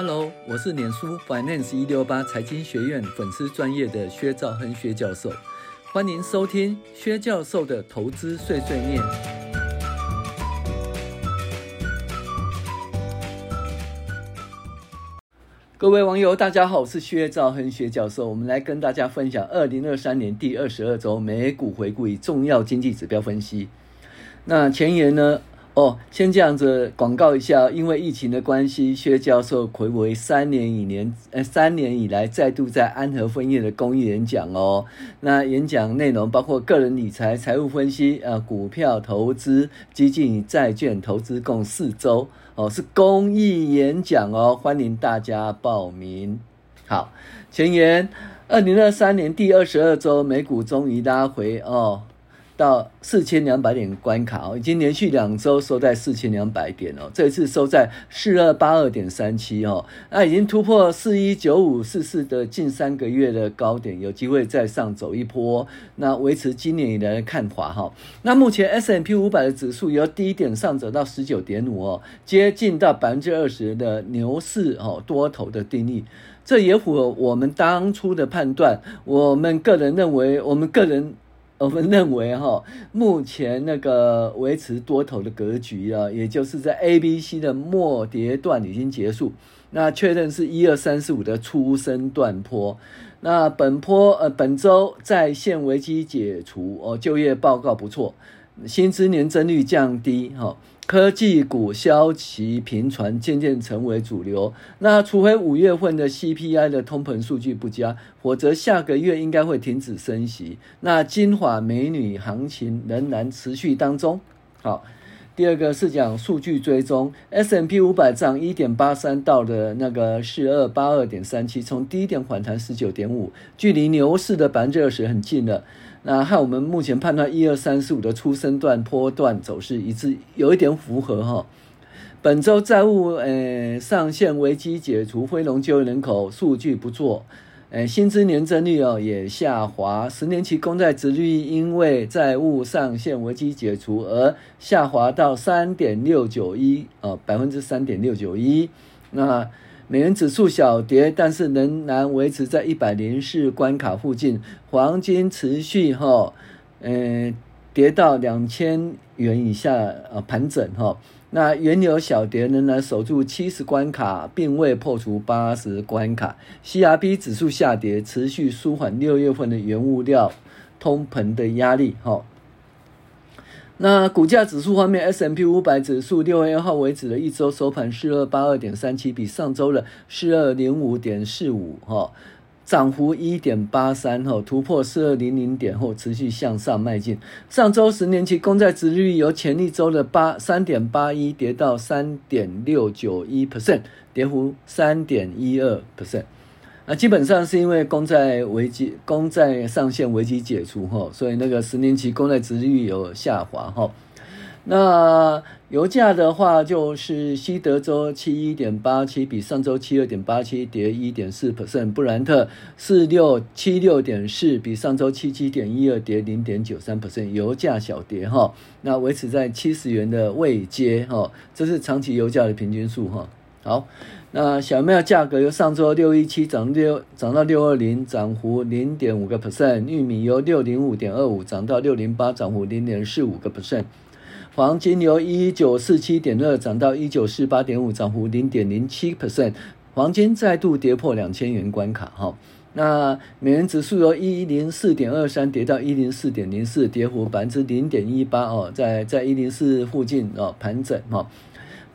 Hello，我是脸书 Finance 一六八财经学院粉丝专业的薛兆亨薛教授，欢迎收听薛教授的投资碎碎念。各位网友，大家好，我是薛兆亨薛教授，我们来跟大家分享二零二三年第二十二周美股回顾与重要经济指标分析。那前言呢？哦，先这样子广告一下，因为疫情的关系，薛教授睽违三年以年，呃，三年以来再度在安和分院的公益演讲哦。那演讲内容包括个人理财、财务分析、呃，股票投资、基金与债券投资，共四周哦，是公益演讲哦，欢迎大家报名。好，前言，二零二三年第二十二周，美股终于拉回哦。到四千两百点关卡哦，已经连续两周收在四千两百点哦，这一次收在四二八二点三七哦，那已经突破四一九五四四的近三个月的高点，有机会再上走一波，那维持今年以来的看法哈。那目前 S M P 五百的指数由低点上走到十九点五哦，接近到百分之二十的牛市哦，多头的定义，这也符合我们当初的判断。我们个人认为，我们个人。我们认为哈，目前那个维持多头的格局啊，也就是在 A、B、C 的末跌段已经结束，那确认是一二三四五的初升段坡。那本坡呃本周在线危机解除哦，就业报告不错，薪资年增率降低哈。科技股消息频传，渐渐成为主流。那除非五月份的 CPI 的通膨数据不佳，否则下个月应该会停止升息。那金发美女行情仍然持续当中。好，第二个是讲数据追踪，S&P 五百涨一点八三到的那个四二八二点三七，从低点反弹十九点五，距离牛市的百分之二十很近了。那和我们目前判断一二三四五的初升段波段走势一致，有一点符合哈。本周债务呃上限危机解除，非农就业人口数据不错，呃薪资年增率哦也下滑，十年期公债殖利率因为债务上限危机解除而下滑到三点六九一哦百分之三点六九一那。美元指数小跌，但是仍然维持在一百零四关卡附近。黄金持续哈，嗯，跌到两千元以下呃盘整哈。那原油小跌，仍然守住七十关卡，并未破除八十关卡。CRB 指数下跌，持续舒缓六月份的原物料通膨的压力哈。那股价指数方面，S M P 五百指数六月一号为止的一周收盘四二八二点三七，比上周的四二零五点四五哈涨幅一点八三哈突破四二零零点后持续向上迈进。上周十年期公债殖利率由前一周的八三点八一跌到三点六九一 percent，跌幅三点一二 percent。那基本上是因为公债危机、公债上限危机解除哈，所以那个十年期公债殖利率有下滑哈。那油价的话，就是西德州七一点八七，比上周七二点八七跌一点四 percent。布兰特四六七六点四，比上周七七点一二跌零点九三 percent。油价小跌哈，那维持在七十元的位阶哈，这是长期油价的平均数哈。好。那小麦价格由上周六一七涨六涨到六二零，涨幅零点五个 percent。玉米由六零五点二五涨到六零八，涨幅零点四五个 percent。黄金由一九四七点二涨到一九四八点五，涨幅零点零七 percent。黄金再度跌破两千元关卡哈。那美元指数由一零四点二三跌到一零四点零四，跌幅百分之零点一八哦，在在一零四附近哦盘整哈。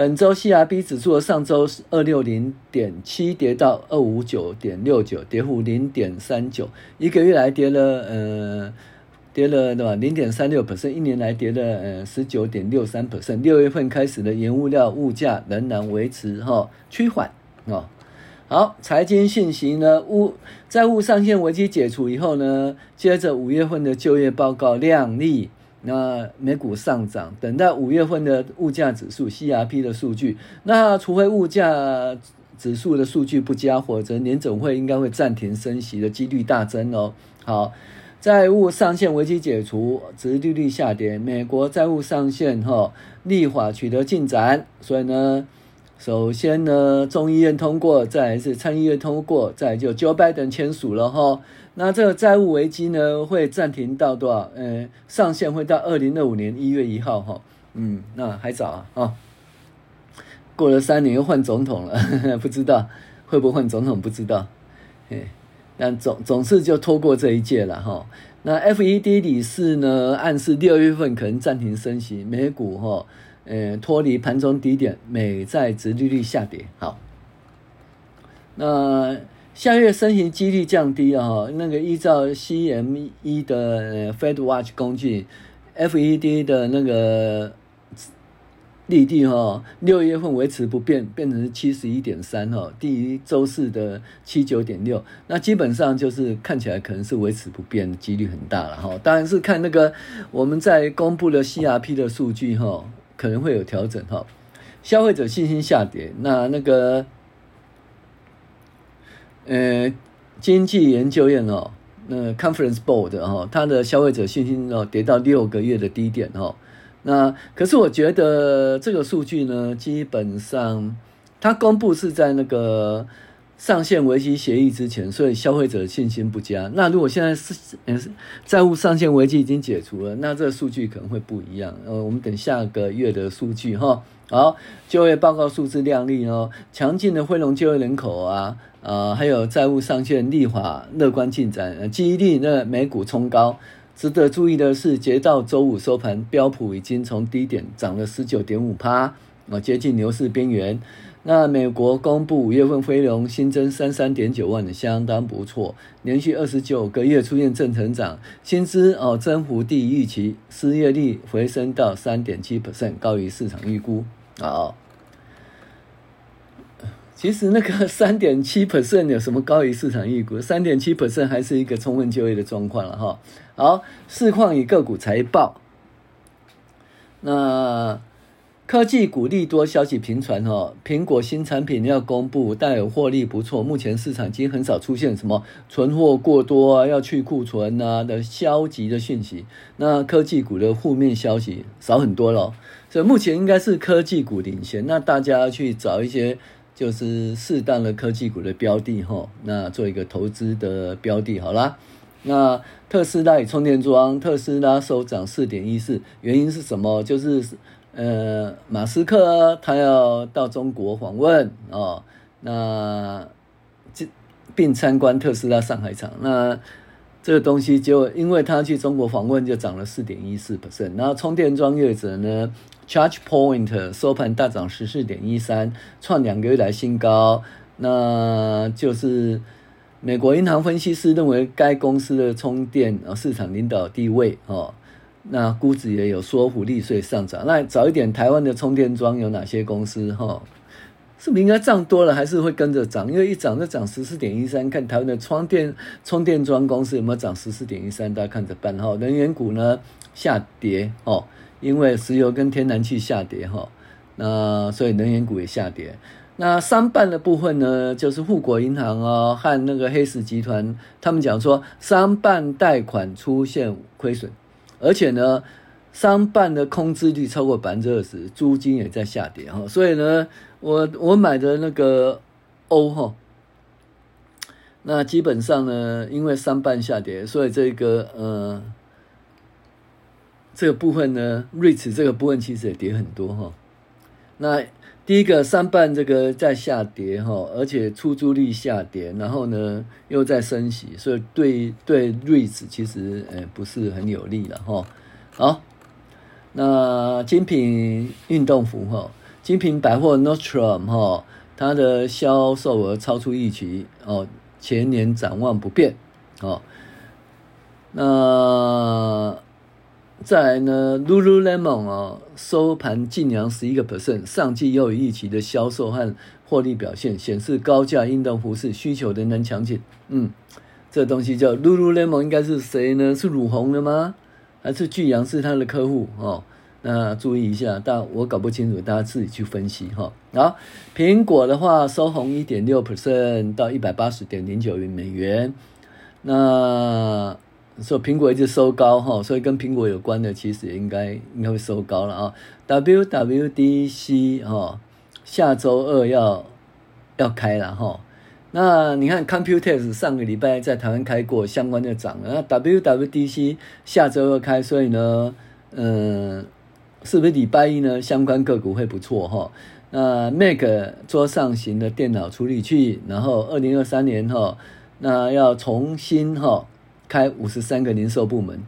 本周 CRB 指数上周二六零点七，跌到二五九点六九，跌幅零点三九，一个月来跌了呃跌了对吧？零点三六 percent，一年来跌了呃十九点六三 percent。六月份开始的原物料物价仍然维持哈趋缓啊。好，财经信息呢，物债务上限危机解除以后呢，接着五月份的就业报告亮丽。那美股上涨，等待五月份的物价指数 CRP 的数据。那除非物价指数的数据不佳，否则年总会应该会暂停升息的几率大增哦。好，债务上限危机解除，殖利率下跌，美国债务上限哈立法取得进展，所以呢。首先呢，众议院通过，再来是参议院通过，再来就 Joe Biden 签署了哈。那这个债务危机呢，会暂停到多少？呃，上限会到二零二五年一月一号哈。嗯，那还早啊啊。过了三年又换总统了，呵 呵不知道会不会换总统，不知道。嘿，但总总是就拖过这一届了哈。那 FED 理事呢，暗示六月份可能暂停升息，美股哈，呃，脱离盘中低点，美债殖利率下跌。好，那。下月升息几率降低啊，那个依照 CME 的 Fed Watch 工具，FED 的那个利率哈，六月份维持不变，变成七十一点三哈，低于周四的七九点六，那基本上就是看起来可能是维持不变，几率很大了哈。当然是看那个我们在公布的 CRP 的数据哈，可能会有调整哈。消费者信心下跌，那那个。呃，经济研究院哦，那 Conference Board 哦，它的消费者信心哦跌到六个月的低点哦。那可是我觉得这个数据呢，基本上它公布是在那个上限危机协议之前，所以消费者信心不佳。那如果现在是嗯债务上限危机已经解除了，那这个数据可能会不一样。呃，我们等下个月的数据哈。好，就业报告数字靓丽哦，强劲的非农就业人口啊。呃，还有债务上限立法乐观进展，呃、激励那美股冲高。值得注意的是，截到周五收盘，标普已经从低点涨了十九点五趴，接近牛市边缘。那美国公布五月份非农新增三三点九万的，相当不错，连续二十九个月出现正成长，薪资哦增幅低于预期，失业率回升到三点七 percent，高于市场预估啊。其实那个三点七 percent 有什么高于市场预估？三点七 percent 还是一个充分就业的状况了哈。好，市况与个股财报。那科技股利多消息频传哈，苹果新产品要公布，但有获利不错。目前市场已经很少出现什么存货过多啊、要去库存啊的消极的讯息。那科技股的负面消息少很多了，所以目前应该是科技股领先。那大家去找一些。就是适当的科技股的标的哈，那做一个投资的标的好啦。那特斯拉与充电桩，特斯拉收涨四点一四，原因是什么？就是呃，马斯克他要到中国访问哦，那这并参观特斯拉上海厂，那这个东西就因为他去中国访问，就涨了四点一四 percent。然后充电桩业者呢？ChargePoint 收盘大涨十四点一三，创两个月来新高。那就是美国银行分析师认为该公司的充电市场领导地位哦，那估值也有说服力，所以上涨。那早一点台湾的充电桩有哪些公司哈？是不是应该涨多了，还是会跟着涨？因为一涨就涨十四点一三，看台湾的充电充电桩公司有没有涨十四点一三，大家看着办哈。能源股呢下跌哦。因为石油跟天然气下跌哈，那所以能源股也下跌。那商办的部分呢，就是富国银行啊和那个黑石集团，他们讲说商办贷款出现亏损，而且呢，商办的空置率超过百分之二十，租金也在下跌哈。所以呢，我我买的那个欧哈，那基本上呢，因为商办下跌，所以这个呃。这个部分呢瑞驰这个部分其实也跌很多哈。那第一个商办这个在下跌哈，而且出租率下跌，然后呢又在升息，所以对对 REITs 其实呃不是很有利了哈。好，那精品运动服哈，精品百货 Nordstrom 哈，它的销售额超出预期哦，前年展望不变哦。那再来呢，Lululemon 啊，收盘劲扬十一个 percent，上季又有预期的销售和获利表现，显示高价运动服饰需求仍然强劲。嗯，这东西叫 Lululemon，应该是谁呢？是儒鸿的吗？还是巨阳是他的客户？哦，那注意一下，但我搞不清楚，大家自己去分析哈。好，苹果的话收红一点六 percent 到一百八十点零九亿美元，那。所以苹果一直收高哈，所以跟苹果有关的其实也应该应该会收高了啊。WWDC 哈，下周二要要开了哈。那你看，Computex 上个礼拜在台湾开过，相关的涨了。那 WWDC 下周二开，所以呢，嗯，是不是礼拜一呢？相关个股会不错哈。那 Mac 桌上型的电脑处理器，然后二零二三年哈，那要重新哈开五十三个零售部门。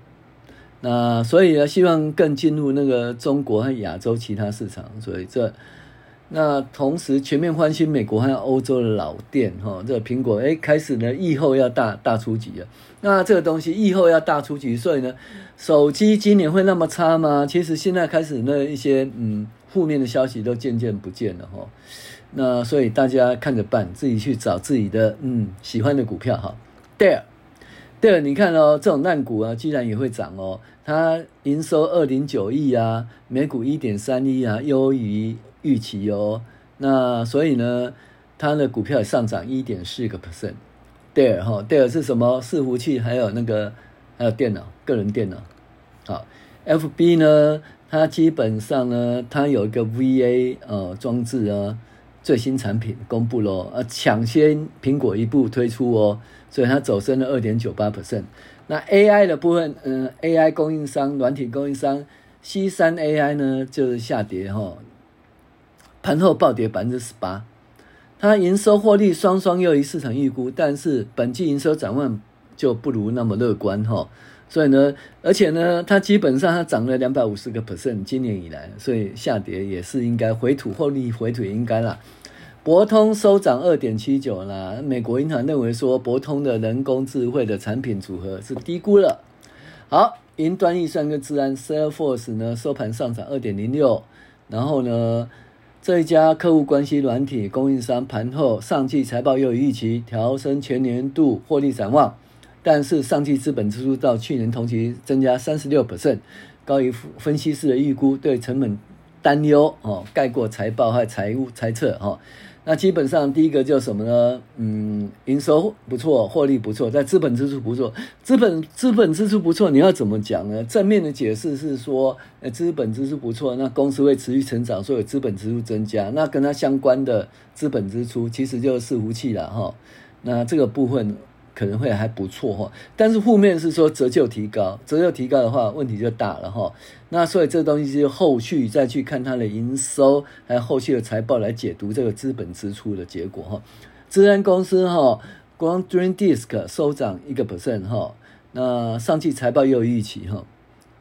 那所以呢，希望更进入那个中国和亚洲其他市场。所以这。那同时全面欢欣美国和欧洲的老店，哈，这个苹果哎开始呢，疫后要大大出击了。那这个东西疫后要大出击，所以呢，手机今年会那么差吗？其实现在开始那一些嗯负面的消息都渐渐不见了哈。那所以大家看着办，自己去找自己的嗯喜欢的股票哈。Dell，Dell 你看哦，这种烂股啊，居然也会涨哦。它营收二点九亿啊，每股一点三亿啊，优于。预期哦，那所以呢，它的股票也上涨一点四个 percent。戴尔哈，戴尔是什么？伺服器，还有那个，还有电脑，个人电脑。好，FB 呢，它基本上呢，它有一个 VA 呃装置啊，最新产品公布了，呃，抢先苹果一步推出哦，所以它走升了二点九八 percent。那 AI 的部分，嗯，AI 供应商、软体供应商 C 三 AI 呢，就是下跌哈。盘后暴跌百分之十八，它营收获利双双优于市场预估，但是本季营收展望就不如那么乐观哈。所以呢，而且呢，它基本上它涨了两百五十个 percent，今年以来，所以下跌也是应该回吐获利回吐应该啦。博通收涨二点七九啦，美国银行认为说博通的人工智慧的产品组合是低估了。好，云端预算跟资安 Salesforce 呢收盘上涨二点零六，然后呢。这一家客户关系软体供应商盘后上季财报优于预期，调升全年度获利展望，但是上季资本支出到去年同期增加三十六 percent，高于分析师的预估，对成本担忧哦，盖过财报和财务猜测哦。那基本上第一个叫什么呢？嗯，营收不错，获利不错，在资本支出不错，资本资本支出不错，你要怎么讲呢？正面的解释是说，呃，资本支出不错，那公司会持续成长，所以资本支出增加，那跟它相关的资本支出其实就是伺服器了哈。那这个部分。可能会还不错哈，但是负面是说折旧提高，折旧提高的话问题就大了哈。那所以这东西就后续再去看它的营收，还有后续的财报来解读这个资本支出的结果哈。资安公司哈，光 DreamDisk 收涨一个 percent 哈，那上季财报又预期哈，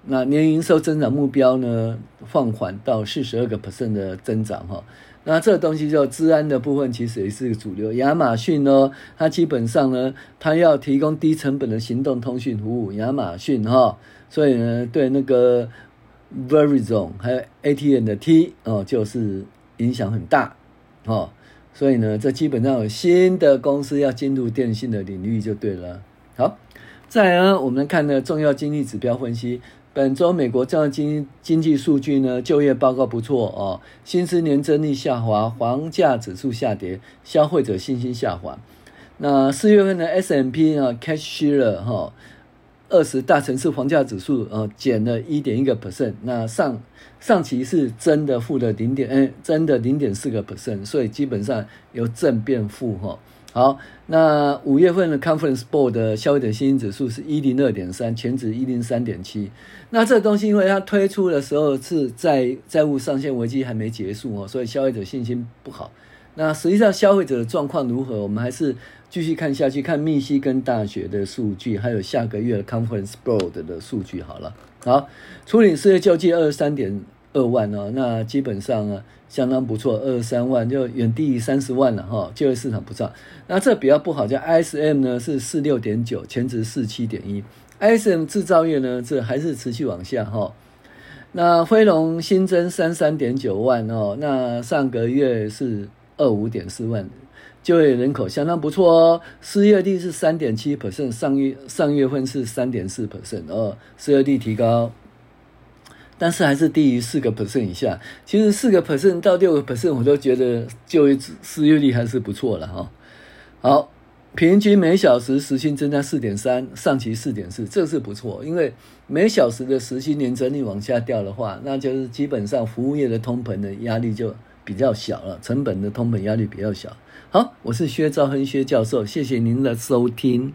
那年营收增长目标呢放缓到四十二个 percent 的增长哈。那这个东西就治安的部分，其实也是个主流。亚马逊呢，它基本上呢，它要提供低成本的行动通讯服务。亚马逊哈，所以呢，对那个 Verizon 还有 AT&T 哦，就是影响很大哦。所以呢，这基本上有新的公司要进入电信的领域就对了。好，再来呢，我们看的重要经济指标分析。本周美国这样经经济数据呢，就业报告不错哦，薪资年增率下滑，房价指数下跌，消费者信心下滑。那四月份的 S M P 呢，Case-Shiller 哈，二十大城市房价指数呃减了一点一个 percent，那上上期是真的负的零点，哎，真的零点四个 percent，所以基本上由正变负哈。好，那五月份的 Conference Board 的消费者信心指数是一零二点三，前值一零三点七。那这个东西，因为它推出的时候是在债务上限危机还没结束哦，所以消费者信心不好。那实际上消费者的状况如何？我们还是继续看下去，看密西根大学的数据，还有下个月 Conference Board 的数据好了。好，初领失业救济二十三点二万哦，那基本上啊。相当不错，二三万就远低于三十万了哈，就业市场不错。那这比较不好，叫 ISM 呢是四六点九，前值四七点一。ISM 制造业呢，这还是持续往下哈。那辉龙新增三三点九万哦，那上个月是二五点四万，就业人口相当不错哦。失业率是三点七 percent，上月上月份是三点四 percent 哦，失业率提高。但是还是低于四个 percent 以下。其实四个 percent 到六个 percent，我都觉得就业失业率还是不错了哈。好，平均每小时时薪增加四点三，上期四点四，这是不错。因为每小时的时薪年增率往下掉的话，那就是基本上服务业的通膨的压力就比较小了，成本的通膨压力比较小。好，我是薛兆亨薛教授，谢谢您的收听。